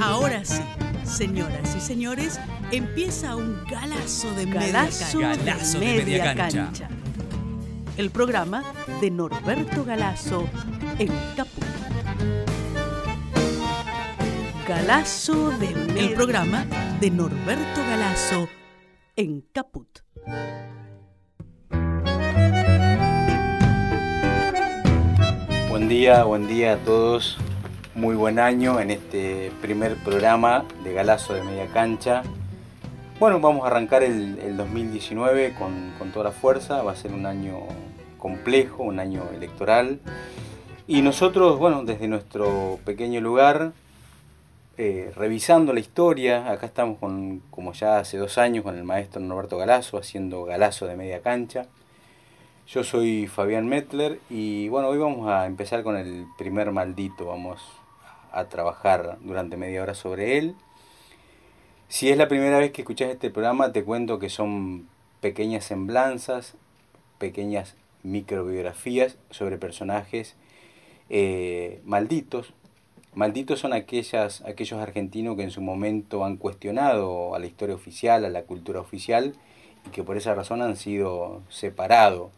Ahora sí, señoras y señores, empieza un galazo de Galazo media de cancha. Galazo de media cancha. El programa de Norberto Galazo en Caput. Galazo de media El programa de Norberto Galazo en Caput. Buen día, buen día a todos. Muy buen año en este primer programa de Galazo de Media Cancha. Bueno, vamos a arrancar el, el 2019 con, con toda la fuerza. Va a ser un año complejo, un año electoral. Y nosotros, bueno, desde nuestro pequeño lugar, eh, revisando la historia, acá estamos con, como ya hace dos años, con el maestro Norberto Galazo, haciendo Galazo de Media Cancha. Yo soy Fabián Metler y bueno, hoy vamos a empezar con el primer maldito, vamos a trabajar durante media hora sobre él. Si es la primera vez que escuchas este programa, te cuento que son pequeñas semblanzas, pequeñas microbiografías sobre personajes eh, malditos. Malditos son aquellas, aquellos argentinos que en su momento han cuestionado a la historia oficial, a la cultura oficial, y que por esa razón han sido separados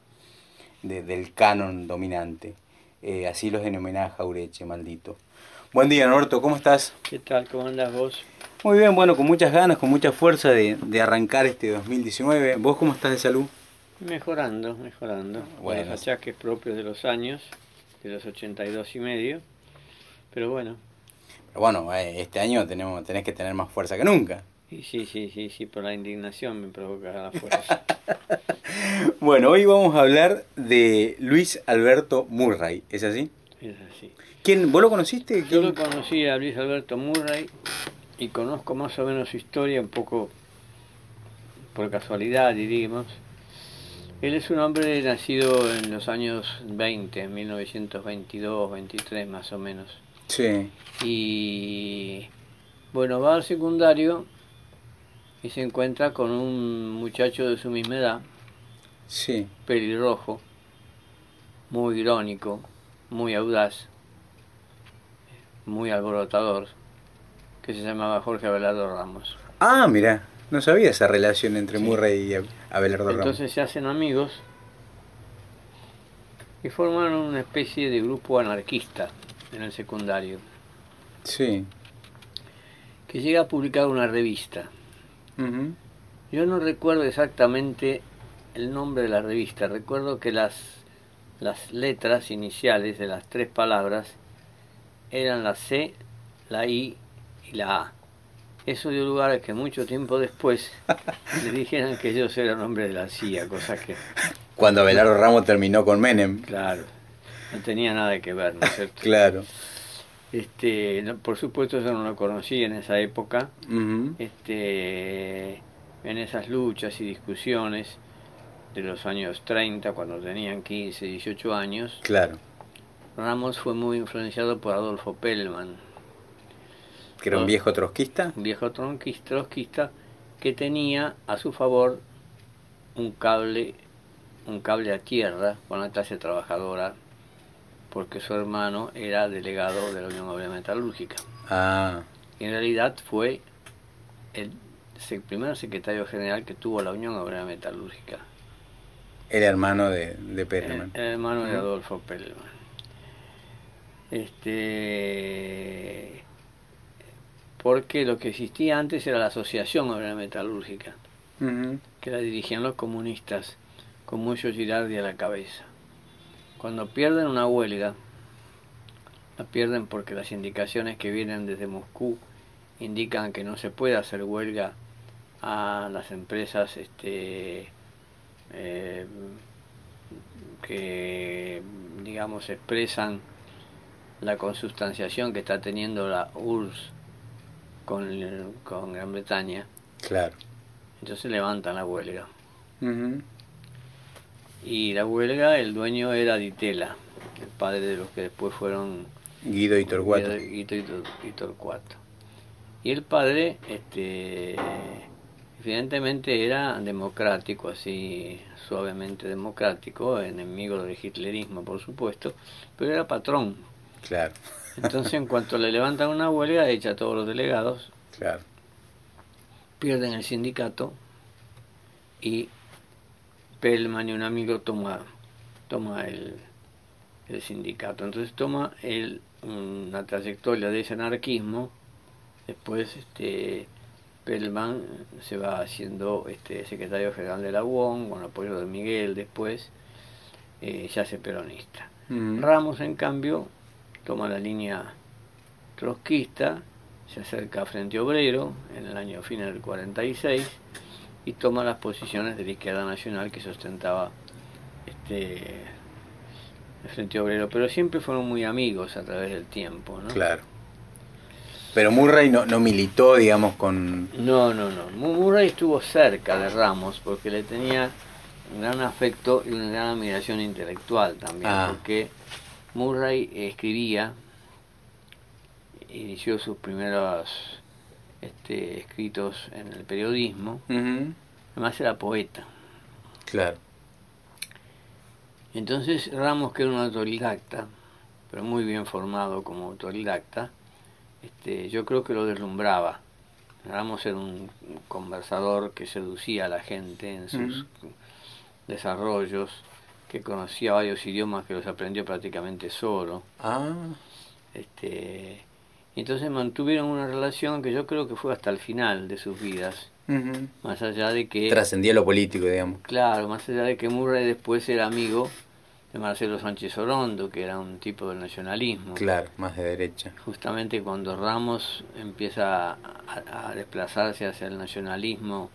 de- del canon dominante. Eh, así los denominaba Jaureche, maldito. Buen día, Norberto, ¿cómo estás? ¿Qué tal? ¿Cómo andas vos? Muy bien, bueno, con muchas ganas, con mucha fuerza de, de arrancar este 2019. ¿Vos cómo estás de salud? Mejorando, mejorando. Bueno. Los achaques propios de los años, de los 82 y medio. Pero bueno, Pero bueno, eh, este año tenemos, tenés que tener más fuerza que nunca. y sí, sí, sí, sí, por la indignación me provoca la fuerza. Bueno, hoy vamos a hablar de Luis Alberto Murray, ¿es así? es así. ¿Quién, ¿Vos lo conociste? Yo lo conocí a Luis Alberto Murray y conozco más o menos su historia un poco por casualidad, diríamos. Él es un hombre nacido en los años 20, 1922, 23 más o menos. Sí, Y bueno, va al secundario y se encuentra con un muchacho de su misma edad, sí. pelirrojo, muy irónico, muy audaz, muy alborotador, que se llamaba Jorge Abelardo Ramos. Ah, mira, no sabía esa relación entre Sí. Murray y Ab- Abelardo Ramos. Entonces se hacen amigos y forman una especie de grupo anarquista en el secundario, Sí. que llega a publicar una revista. Yo no recuerdo exactamente el nombre de la revista, recuerdo que las, las letras iniciales de las tres palabras eran la C, la I y la A. Eso dio lugar a que mucho tiempo después le dijeran que ellos eran hombres de la CIA, cosa que, Cuando Abelardo Ramos terminó con Menem. claro, no tenía nada que ver, ¿no es cierto? Claro. Este, no- por supuesto yo no lo conocí en esa época, este, en esas luchas y discusiones de los años 30, cuando tenían 15, 18 años, Claro. Ramos fue muy influenciado por Adolfo Pellman, Que era un Ah. viejo trotskista. un viejo trotskista que tenía a su favor un cable, un cable a tierra con la clase trabajadora, porque su hermano era delegado de la Unión Obrera Metalúrgica. Ah, Y en realidad fue el primer secretario general que tuvo la Unión Obrera Metalúrgica, era hermano de, de el, Perelman. el hermano de. Adolfo Pellman. Este, porque lo que existía antes era la Asociación Obrera Metalúrgica, que la dirigían los comunistas, con mucho Girardi a la cabeza. Cuando pierden una huelga, la pierden porque las indicaciones que vienen desde Moscú indican que no se puede hacer huelga a las empresas este, eh, que, digamos, expresan la consustanciación que está teniendo la URSS con, el- con Gran Bretaña. Claro. Entonces levantan la huelga. Y la huelga, el dueño era Ditela, el padre de los que después fueron Guido y Torcuato. Guido y Tor- y Torcuato. Y el padre, este, evidentemente era democrático, así suavemente democrático, enemigo del hitlerismo, por supuesto, pero era patrón. Claro. Entonces, en cuanto le levantan una huelga, echa a todos los delegados. Claro. Pierden el sindicato y Pellman y un amigo toma, toma el, el sindicato. Entonces toma el, una trayectoria de ese anarquismo. Después este, Pellman se va haciendo este, secretario general de la UON, con apoyo de Miguel después, eh, se hace peronista. Ramos, en cambio, toma la línea trotskista, se acerca a Frente Obrero en el año final del 46 y toma las posiciones de la izquierda nacional que sustentaba este el Frente Obrero, pero siempre fueron muy amigos a través del tiempo, ¿no? Claro. Pero Murray no, no militó, digamos, con... No, no, no. Murray estuvo cerca de Ramos porque le tenía un gran afecto y una gran admiración intelectual también, Ah. porque Murray escribía, inició sus primeros este, escritos en el periodismo, además era poeta. Claro. Entonces Ramos, que era un autodidacta, pero muy bien formado como autodidacta, este, yo creo que lo deslumbraba. Ramos era un conversador que seducía a la gente en sus desarrollos, que conocía varios idiomas que los aprendió prácticamente solo. Ah, Este, y entonces mantuvieron una relación que yo creo que fue hasta el final de sus vidas, ujú. más allá de que... Trascendía lo político, digamos. Claro, más allá de que Murray después era amigo de Marcelo Sánchez Orondo, que era un tipo del nacionalismo. Claro, más de derecha. Justamente cuando Ramos empieza a, a desplazarse hacia el nacionalismo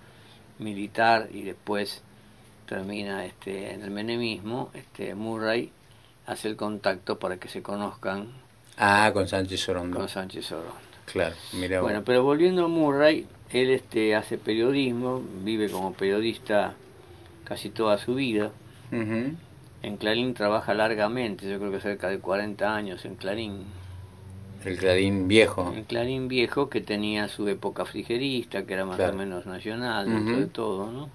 militar y después termina este, en el menemismo, este, Murray hace el contacto para que se conozcan Ah, con Sánchez Sorondo. con Sánchez Orondo. Claro, mira. Bueno, pero volviendo a Murray, él este, hace periodismo, vive como periodista casi toda su vida. En Clarín trabaja largamente, yo creo que cerca de 40 años en Clarín. El Clarín viejo. En Clarín viejo que tenía su época frigerista, que era más Claro. o menos nacional, dentro de todo, ¿no?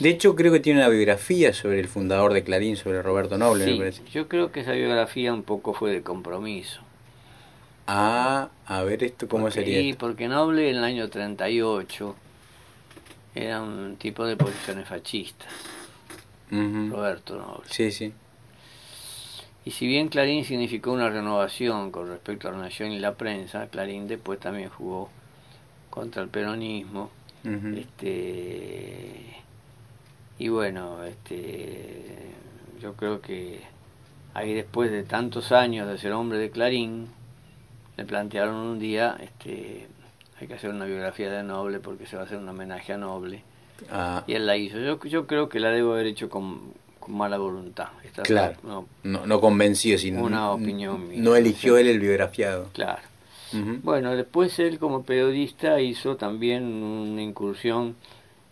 De hecho, creo que tiene una biografía sobre el fundador de Clarín, sobre Roberto Noble, me Sí, parece. yo creo que esa biografía un poco fue de compromiso. Ah, a ver esto, ¿cómo Porque- sería? Esto? porque Noble en el año 38 era un tipo de posiciones fascistas. Roberto Noble. Sí, sí. Y si bien Clarín significó una renovación con respecto a la nación y la prensa, Clarín después también jugó contra el peronismo. Este y bueno, este yo creo que ahí después de tantos años de ser hombre de Clarín, le plantearon un día, este, hay que hacer una biografía de Noble porque se va a hacer un homenaje a Noble. Ah, Y él la hizo. Yo, yo creo que la debo haber hecho con, con mala voluntad. Esta- Claro. no, no, no convencido, sino. Una opinión mía. No eligió él el biografiado. claro. Bueno, después él como periodista hizo también una incursión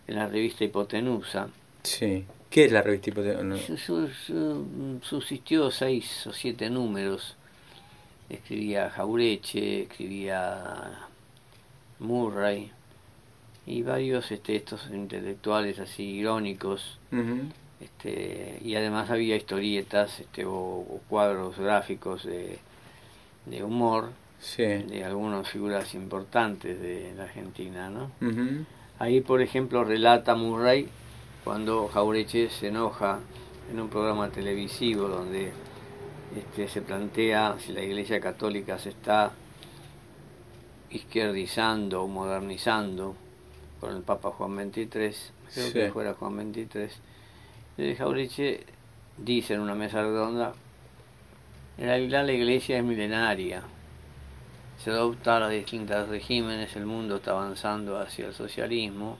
en la revista Hipotenusa. Sí. ¿Qué es la revista hipoteca? No. Su- su- su- subsistió seis o siete números. Escribía Jaureche, escribía Murray y varios este, estos intelectuales así irónicos. Este, y además había historietas este, o, o cuadros gráficos de, de humor Sí. de algunas figuras importantes de la Argentina, ¿no? Ujú. Ahí, por ejemplo, relata Murray cuando Jaureche se enoja en un programa televisivo donde este, se plantea si la Iglesia Católica se está izquierdizando o modernizando con el Papa Juan XXIII, creo Sí. que fuera Juan XXIII. Jaureche dice en una mesa redonda, en realidad la Iglesia es milenaria, se adopta a los distintos regímenes, el mundo está avanzando hacia el socialismo,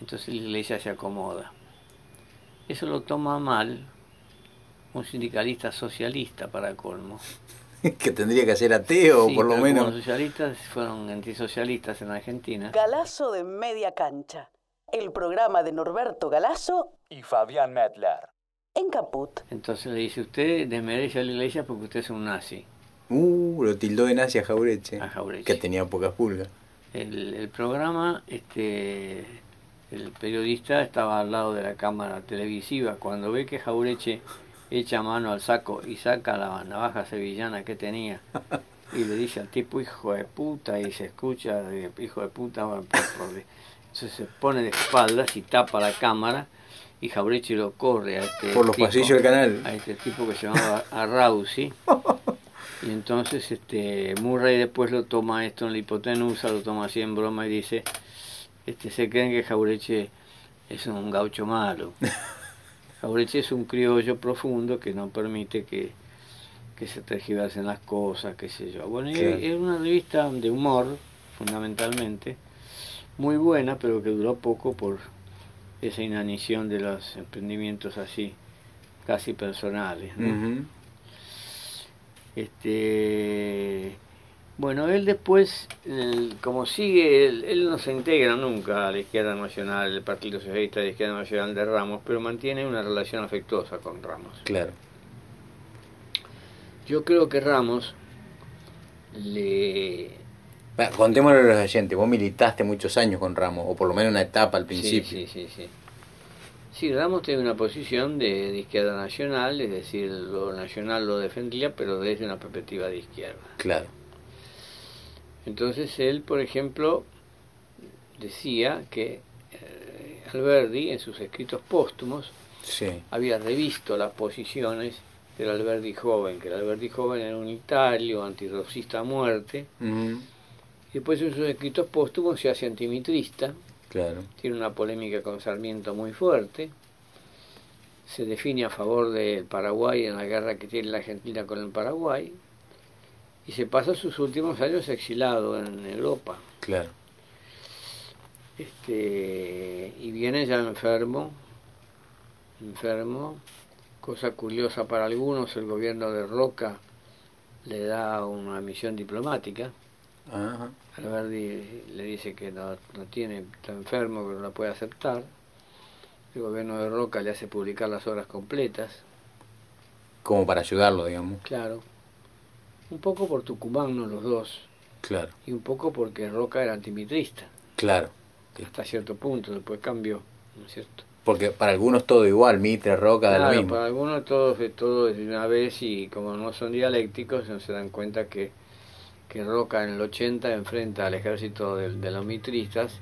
entonces la iglesia se acomoda. Eso lo toma mal un sindicalista socialista para colmo. que tendría que ser ateo, Sí, por lo menos. los socialistas fueron antisocialistas en Argentina. Galazo de Media Cancha. El programa de Norberto Galazo y Fabián Medler. en Caput. Entonces le dice, usted desmerece a la iglesia porque usted es un nazi, Uh, lo tildó de nazi a Jaureche. a Jaureche. Que tenía pocas pulgas. El, el programa, este, el periodista estaba al lado de la cámara televisiva. Cuando ve que Jaureche echa mano al saco y saca la navaja sevillana que tenía y le dice al tipo hijo de puta y se escucha hijo de puta entonces se pone de espaldas y tapa la cámara y Jaureche lo corre a este por los pasillos del canal a este tipo que se llamaba Arrausi y entonces este Murray después lo toma esto en la hipotenusa lo toma así en broma y dice este se creen que Jaureche es un gaucho malo Jaureche es un criollo profundo que no permite que que se tergiversen las cosas, qué sé yo. Bueno, es una revista de humor, fundamentalmente, muy buena, pero que duró poco por esa inanición de los emprendimientos así, casi personales. Este, bueno, él después, como sigue, él, no se integra nunca a la izquierda nacional, el Partido Socialista de la Izquierda Nacional de Ramos, pero mantiene una relación afectuosa con Ramos. Claro. Yo creo que Ramos le... contémosle a los oyentes, vos militaste muchos años con Ramos, o por lo menos una etapa al principio. Sí, sí, sí. Sí, Ramos tiene una posición de, izquierda nacional, es decir, lo nacional lo defendía, pero desde una perspectiva de izquierda. Claro. Entonces él, por ejemplo, decía que eh, Alberdi, en sus escritos póstumos, había revisto las posiciones del Alberti joven, que el Alberti joven era un italio, antirrocista a muerte. Y después en sus escritos póstumos se hace antimitrista. Claro. Tiene una polémica con Sarmiento muy fuerte. Se define a favor del Paraguay en la guerra que tiene la Argentina con el Paraguay. Y se pasa sus últimos años exilado en Europa. Claro. Este, y viene ya enfermo, enfermo, Cosa curiosa para algunos, el gobierno de Roca le da una misión diplomática. Ajá. Alberdi le dice que no, no tiene, está enfermo, pero la puede aceptar. El gobierno de Roca le hace publicar las obras completas. Como para ayudarlo, digamos. Claro. Un poco por Tucumán, no los dos. Claro. Y un poco porque Roca era antimitrista. Claro. Hasta cierto punto, después cambió, ¿no es cierto? Porque para algunos todo igual, Mitre, Roca, de lo mismo. para algunos todo, todo de una vez y como no son dialécticos, no se dan cuenta que, que Roca en el 80 enfrenta al ejército de, los mitristas,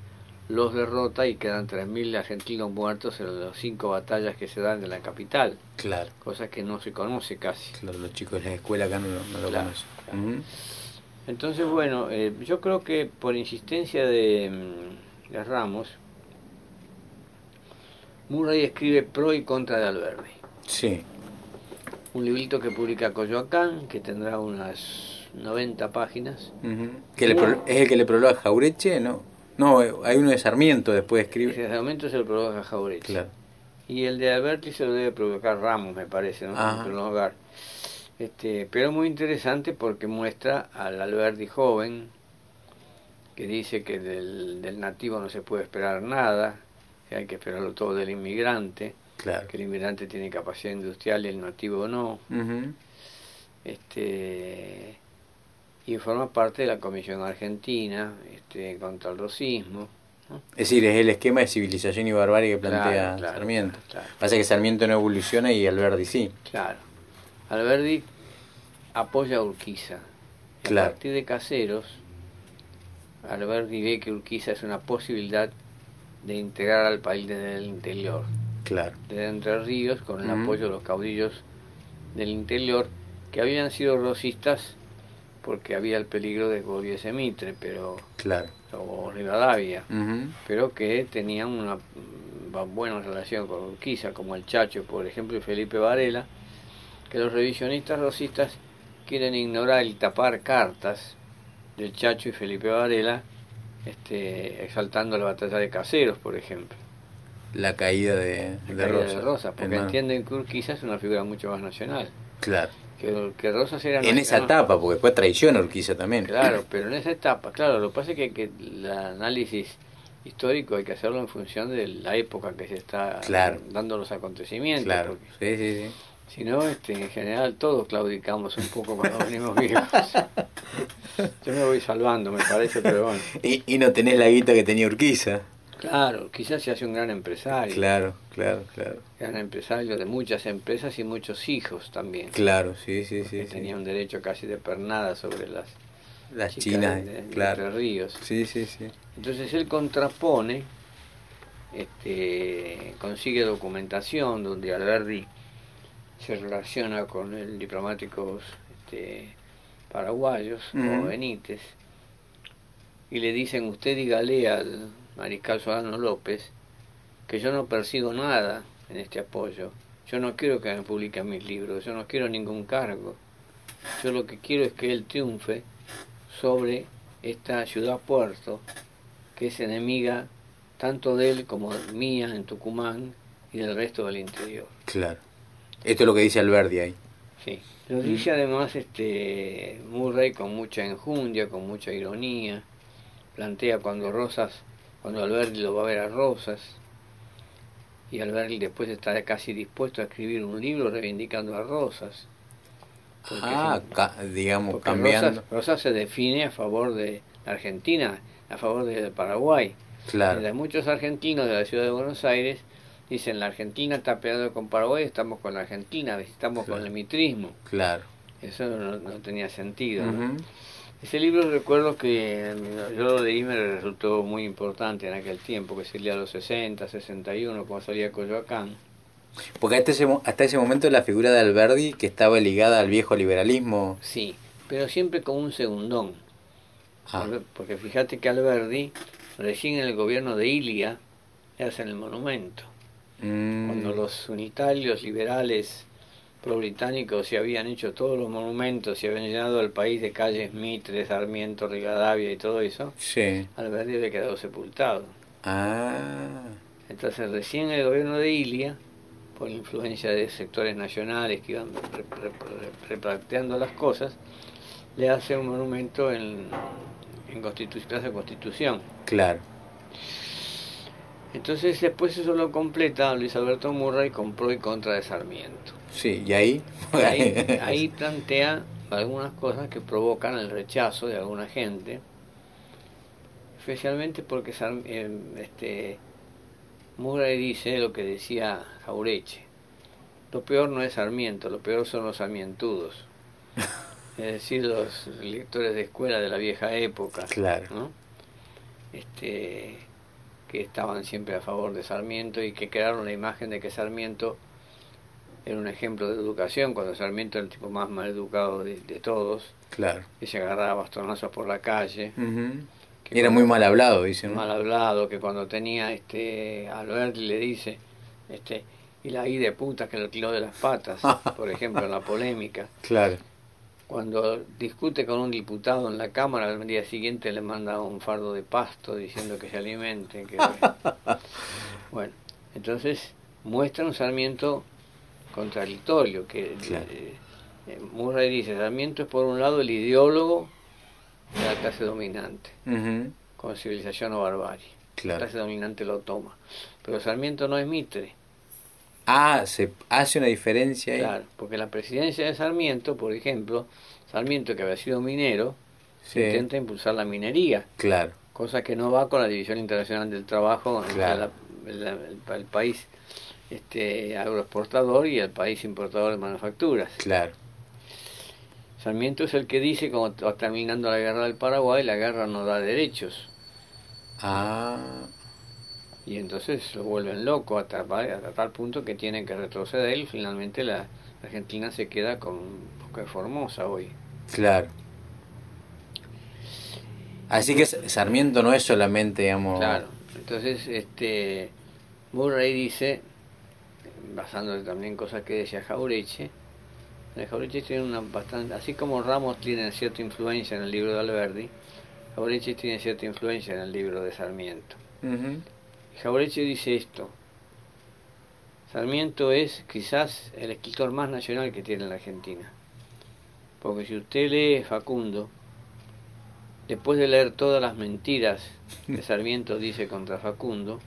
los derrota y quedan 3.000 argentinos muertos en las cinco batallas que se dan en la capital. Claro. Cosa que no se conoce casi. Claro, los chicos de la escuela acá no, lo conocen. Entonces, bueno, eh, yo creo que por insistencia de, de Ramos, Murray escribe pro y contra de Alberti. Sí. Un librito que publica Coyoacán, que tendrá unas 90 páginas. ¿Es el que le prologa Jaureche? No, no, hay uno de Sarmiento después escribe. El de Sarmiento se lo prologa Jaureche. Claro. Y el de Alberti se lo debe provocar Ramos, me parece, ¿no? Prologar. Este, pero muy interesante porque muestra al Alberti joven, que dice que del, del nativo no se puede esperar nada, hay que esperarlo todo del inmigrante, que el inmigrante tiene capacidad industrial y el nativo no. este y forma parte de la Comisión Argentina este, contra el racismo. Es decir, es el esquema de civilización y barbarie que plantea Sarmiento. Pasa que Sarmiento no evoluciona y Alberdi sí. Claro. Alberdi apoya a Urquiza. A partir de Caseros, Alberdi ve que Urquiza es una posibilidad de integrar al país desde el interior. Claro. Desde Entre Ríos, con el apoyo de los caudillos del interior, que habían sido rosistas porque había el peligro de que Mitre, pero claro. o Rivadavia, pero que tenían una buena relación con Urquiza, como el Chacho, por ejemplo, y Felipe Varela, que los revisionistas rosistas quieren ignorar y tapar cartas del Chacho y Felipe Varela este, exaltando la batalla de Caseros, por ejemplo. La caída de, de, Rosa. porque entienden que Urquiza es una figura mucho más nacional. Claro. Que, que Rosas era En esa etapa, porque después traiciona Urquiza también. Claro, pero en esa etapa, claro, lo que pasa es que, que el análisis histórico hay que hacerlo en función de la época que se está dando los acontecimientos. Claro, sí, sí, sí. Si no, este, en general todos claudicamos un poco cuando venimos viejos. Yo me voy salvando, me parece, pero bueno. Y, y no tenés la guita que tenía Urquiza. Claro, quizás se hace un gran empresario. Claro, claro, claro. Gran empresario de muchas empresas y muchos hijos también. Claro, sí, sí, sí. Tenía un derecho casi de pernada sobre las, las chinas, de, claro. Ríos. Sí, sí, sí. Entonces él contrapone, este, consigue documentación donde Alberdi se relaciona con el diplomáticos este, paraguayos o Benítez y le dicen usted dígale al mariscal Solano López que yo no persigo nada en este apoyo. Yo no quiero que me publiquen mis libros, yo no quiero ningún cargo. Yo lo que quiero es que él triunfe sobre esta ciudad puerto, que es enemiga tanto de él como mía en Tucumán y del resto del interior. Claro. Esto es lo que dice Alberdi ahí. Sí. Lo dice además este Murray con mucha enjundia, con mucha ironía. Plantea cuando Rosas, cuando Alberti lo va a ver a Rosas, y Alberti después está casi dispuesto a escribir un libro reivindicando a Rosas. Ah, digamos, cambiando. Rosas, se define a favor de la Argentina, a favor de Paraguay. Claro. muchos argentinos de la ciudad de Buenos Aires dicen la Argentina está peleando con Paraguay, estamos con la Argentina, estamos con el mitrismo. Claro. Eso no, tenía sentido. Ese libro recuerdo que yo lo leí me resultó muy importante en aquel tiempo, que salía a los 60, 61, cuando salía Coyoacán. Porque hasta ese, hasta ese momento la figura de Alberdi que estaba ligada al viejo liberalismo. Sí, pero siempre con un segundón. Ah. Porque, fíjate que Alberdi, recién en el gobierno de Ilia, le hacen el monumento. Mm. Cuando los unitarios liberales pro-británicos se habían hecho todos los monumentos, se habían llenado el país de calles Mitre, Sarmiento, Rivadavia y todo eso, sí. Alberdi había quedado sepultado. Ah. Entonces recién el gobierno de Ilia, por influencia de sectores nacionales que iban replanteando las cosas, le hace un monumento en, en Constitución, Constitución. Claro. Entonces después eso lo completa Luis Alberto Murray con pro y contra de Sarmiento. Sí, y ahí... ahí, plantea algunas cosas que provocan el rechazo de alguna gente, especialmente porque eh, este, Murray dice lo que decía Jaureche, lo peor no es Sarmiento, lo peor son los sarmientudos, es decir, los lectores de escuela de la vieja época, claro. ¿no? este, que estaban siempre a favor de Sarmiento y que crearon la imagen de que Sarmiento era un ejemplo de educación, cuando Sarmiento era el tipo más mal educado de, todos. Claro. Que se agarraba bastonazos por la calle. y era muy mal hablado, dicen. Mal hablado, que cuando tenía este Alberti le dice, este, y la I de puta que lo tiró de las patas, por ejemplo, en la polémica. Claro. Cuando discute con un diputado en la Cámara, al día siguiente le manda un fardo de pasto diciendo que se alimente. Que... bueno, entonces muestra un Sarmiento contradictorio, que eh, eh, Murray dice, Sarmiento es por un lado el ideólogo de la clase dominante, con civilización o barbarie. La clase dominante lo toma. Pero Sarmiento no es Mitre. Ah, se hace una diferencia ahí. Claro, porque la presidencia de Sarmiento, por ejemplo, Sarmiento que había sido minero, intenta impulsar la minería. Claro. Cosa que no va con la División Internacional del Trabajo el país este, agroexportador y el país importador de manufacturas. Claro. Sarmiento es el que dice, como terminando la guerra del Paraguay, la guerra no da derechos. Ah. Y entonces lo vuelven loco hasta, tal punto que tienen que retroceder y finalmente la, Argentina se queda con es Formosa hoy. Claro. Así que Sarmiento no es solamente, digamos... Claro. Entonces, este, Murray dice, basándose también en cosas que decía Jaureche, Jaureche tiene una bastante, así como Ramos tiene cierta influencia en el libro de Alberdi, Jaureche tiene cierta influencia en el libro de Sarmiento. Jaureche dice esto, Sarmiento es quizás el escritor más nacional que tiene la Argentina, porque si usted lee Facundo, después de leer todas las mentiras que Sarmiento dice contra Facundo,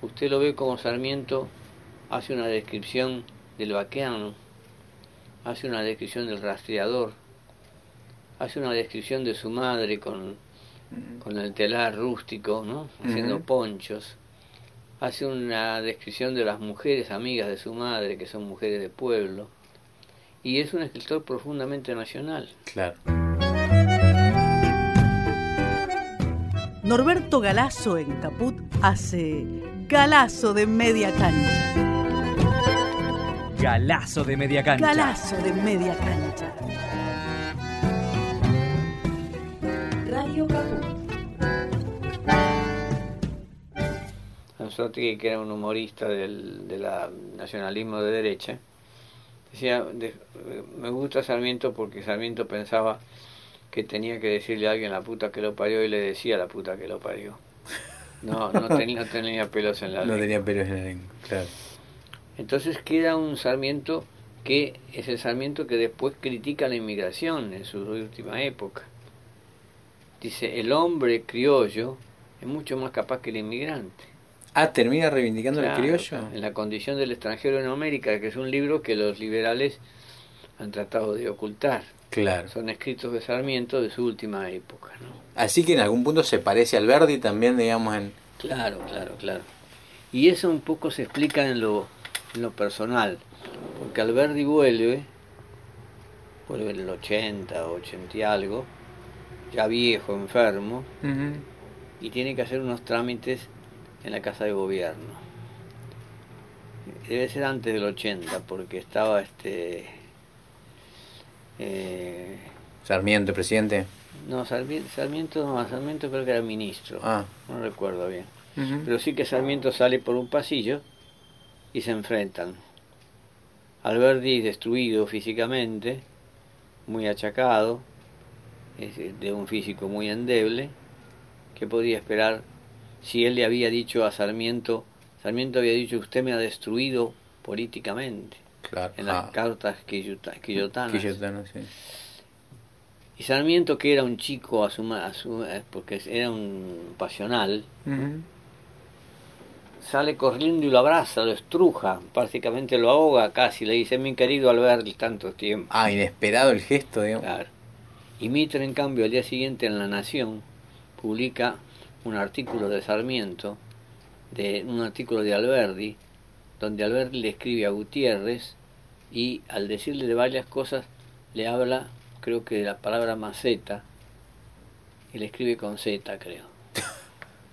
usted lo ve como Sarmiento hace una descripción del vaqueano, hace una descripción del rastreador, hace una descripción de su madre con con el telar rústico, ¿no? Haciendo ponchos. Hace una descripción de las mujeres amigas de su madre, que son mujeres de pueblo. Y es un escritor profundamente nacional. Claro. Norberto Galazo en Caput hace Galazo de media cancha. Galazo de media cancha. Galazo de media cancha. Radio Caput. Anzotti, que era un humorista del, del nacionalismo de derecha, decía, de- me gusta Sarmiento porque Sarmiento pensaba que tenía que decirle a alguien la puta que lo parió y le decía la puta que lo parió. No, no, tenía, no tenía pelos en la No lengua. tenía pelos en la lengua, claro. Entonces queda un Sarmiento que es el Sarmiento que después critica la inmigración en su última época. Dice, el hombre criollo es mucho más capaz que el inmigrante. Ah, termina reivindicando Claro, el criollo. En la condición del extranjero en América, que es un libro que los liberales han tratado de ocultar. Claro. Son escritos de Sarmiento de su última época. ¿no? Así que en algún punto se parece al Verdi también, digamos, en... Claro, claro, claro. Y eso un poco se explica en lo, en lo personal, porque Alberti vuelve, vuelve en el 80, 80 y algo, ya viejo, enfermo, y tiene que hacer unos trámites en la casa de gobierno. Debe ser antes del 80, porque estaba este... eh, Sarmiento, presidente. no, Sarmiento, Sarmiento, no, Sarmiento creo que era ministro, Ah. no recuerdo bien. Pero sí que Sarmiento sale por un pasillo y se enfrentan. Alberti destruido físicamente, muy achacado, es de un físico muy endeble, ¿qué podía esperar si él le había dicho a Sarmiento, Sarmiento había dicho usted me ha destruido políticamente Claro. en las Ah, cartas quillota- quillotanas. Quillotano, sí. Y Sarmiento que era un chico a su, a su- eh, porque era un pasional, sale corriendo y lo abraza, lo estruja, prácticamente lo ahoga casi, le dice, mi querido Alberti, tanto tiempo. Ah, inesperado el gesto, digamos. Claro. Y Mitre, en cambio, al día siguiente en La Nación, publica un artículo de Sarmiento, de un artículo de Alberti, donde Alberti le escribe a Gutiérrez y al decirle de varias cosas le habla, creo que de la palabra maceta, y le escribe con Z, creo.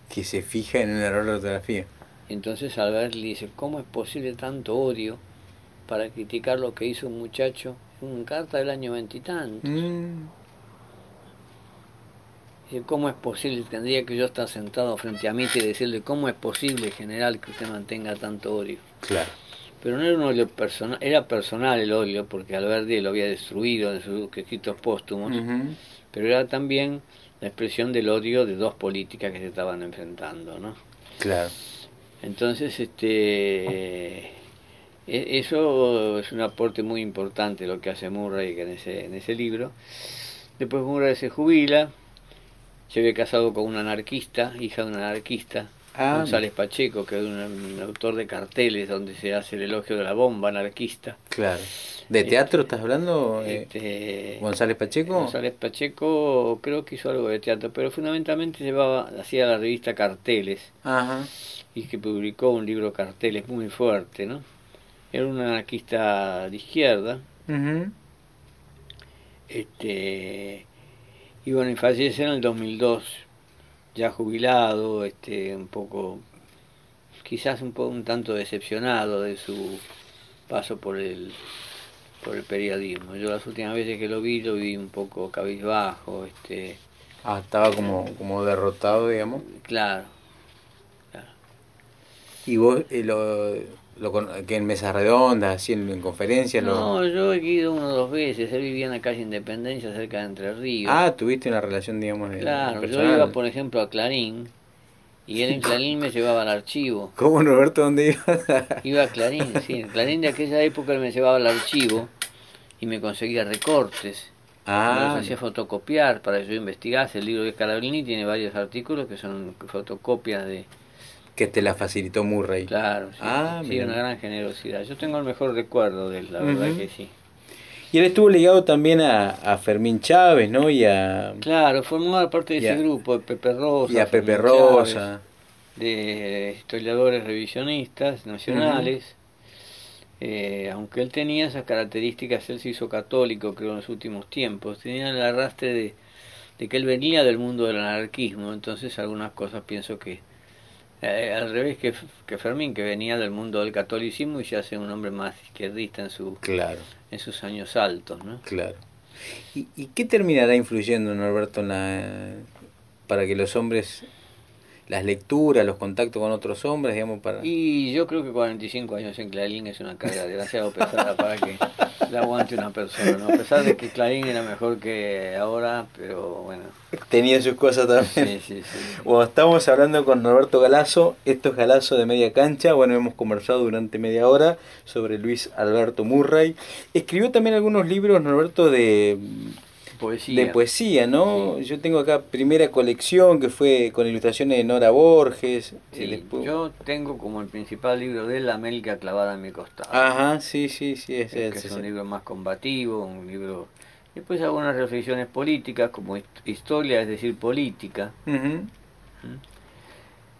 Que se fija en un error de ortografía. Entonces Albert le dice, ¿cómo es posible tanto odio para criticar lo que hizo un muchacho en una carta del año veintitantos? Mm. ¿Cómo es posible? Tendría que yo estar sentado frente a mí y decirle, ¿cómo es posible, general, que usted mantenga tanto odio? Claro. Pero no era un odio personal, era personal el odio, porque Alberti lo había destruido en sus escritos póstumos, pero era también la expresión del odio de dos políticas que se estaban enfrentando, ¿no? Claro. Entonces, este, e- eso es un aporte muy importante lo que hace Murray en ese, en ese libro. Después Murray se jubila, se ve casado con una anarquista, hija de un anarquista, Ah, González Pacheco, que es un, un autor de carteles donde se hace el elogio de la bomba anarquista. Claro. ¿De teatro estás hablando? eh, Este, González Pacheco. González Pacheco creo que hizo algo de teatro, pero fundamentalmente llevaba, hacía la revista Carteles Ajá. y que publicó un libro Carteles muy fuerte, ¿no? Era un anarquista de izquierda, Ujú. este, y bueno, y fallece en el 2002, ya jubilado, este, un poco, quizás un poco un tanto decepcionado de su paso por el por el periodismo. Yo las últimas veces que lo vi, lo vi un poco cabizbajo, este, Ah, estaba como, como derrotado, digamos. claro, ¿Y vos eh, lo, lo que en mesas redondas, así en, en conferencias? lo- No, yo he ido una o dos veces. Él vivía en la calle Independencia, cerca de Entre Ríos. Ah, tuviste una relación, digamos, de, claro. Yo personal. iba, por ejemplo, a Clarín y él en Clarín me llevaba al archivo. ¿Cómo, Roberto? ¿Dónde ibas? Iba a Clarín, sí. En Clarín de aquella época él me llevaba al archivo y me conseguía recortes. Ah, los hacía fotocopiar para que yo investigase. El libro de Scalabrini tiene varios artículos que son fotocopias de... que te la facilitó Murray. Claro, sí, Ah, sí, una gran generosidad. Yo tengo el mejor recuerdo de él, la verdad que sí. Y él estuvo ligado también a, a Fermín Chávez, ¿no? Y a, Claro, formaba parte de ese a- grupo de Pepe Rosa. y a Pepe Chávez, Rosa. de historiadores revisionistas nacionales. Eh, aunque él tenía esas características, él se hizo católico, creo, en los últimos tiempos. Tenía el arrastre de, de que él venía del mundo del anarquismo, entonces algunas cosas pienso que. Eh, al revés que, que Fermín, que venía del mundo del catolicismo y ya hace un hombre más izquierdista en, su, Claro, en sus años altos, ¿no? claro. ¿Y, y qué terminará influyendo, Norberto, en la, para que los hombres, las lecturas, los contactos con otros hombres, digamos, para... Y yo creo que 45 años en Clarín es una carga demasiado pesada para que la aguante una persona, ¿no? A pesar de que Clarín era mejor que ahora, pero bueno. Tenía sus cosas también. Sí, sí, sí. Bueno, estamos hablando con Norberto Galazo, esto es Galazo de Media Cancha, bueno, hemos conversado durante media hora sobre Luis Alberto Murray. Escribió también algunos libros, Norberto, de, Poesía. de poesía, ¿no? Yo tengo acá primera colección que fue con ilustraciones de Nora Borges. Sí, eh, después- Yo tengo como el principal libro de él La América clavada en mi costado. Ajá, sí, sí, sí, es, es ese. un libro más combativo, un libro... Después algunas reflexiones políticas como hist- historia, es decir, política. Ujú.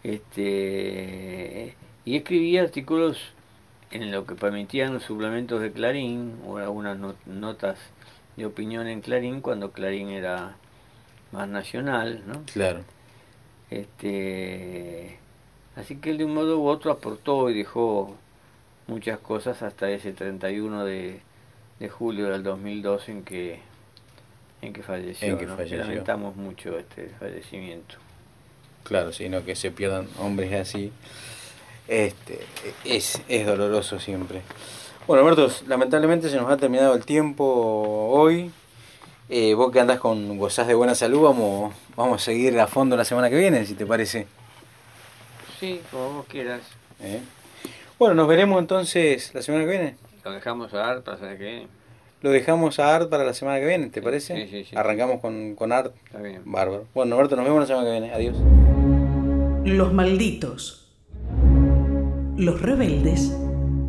este y escribía artículos en lo que permitían los suplementos de Clarín o algunas no- notas de opinión en Clarín cuando Clarín era más nacional, ¿no? Claro. Este, así que él de un modo u otro aportó y dejó muchas cosas hasta ese 31 de, de julio del 2002 en que en que falleció, En que ¿no? falleció. lamentamos mucho este fallecimiento. Claro, sino que se pierdan hombres así. Este, es, es doloroso siempre. Bueno, Alberto, lamentablemente se nos ha terminado el tiempo hoy. Eh, vos que andás con gozás de buena salud, vamos, vamos a seguir a fondo la semana que viene, si te parece. Sí, como vos quieras. ¿Eh? Bueno, nos veremos entonces la semana que viene. Lo dejamos a dar para saber qué. Lo dejamos a Art para la semana que viene, ¿te parece? Sí, sí, sí. Arrancamos con, con Art. Está bien. Bárbaro. Bueno, Alberto, nos vemos la semana que viene. Adiós. Los malditos. Los rebeldes.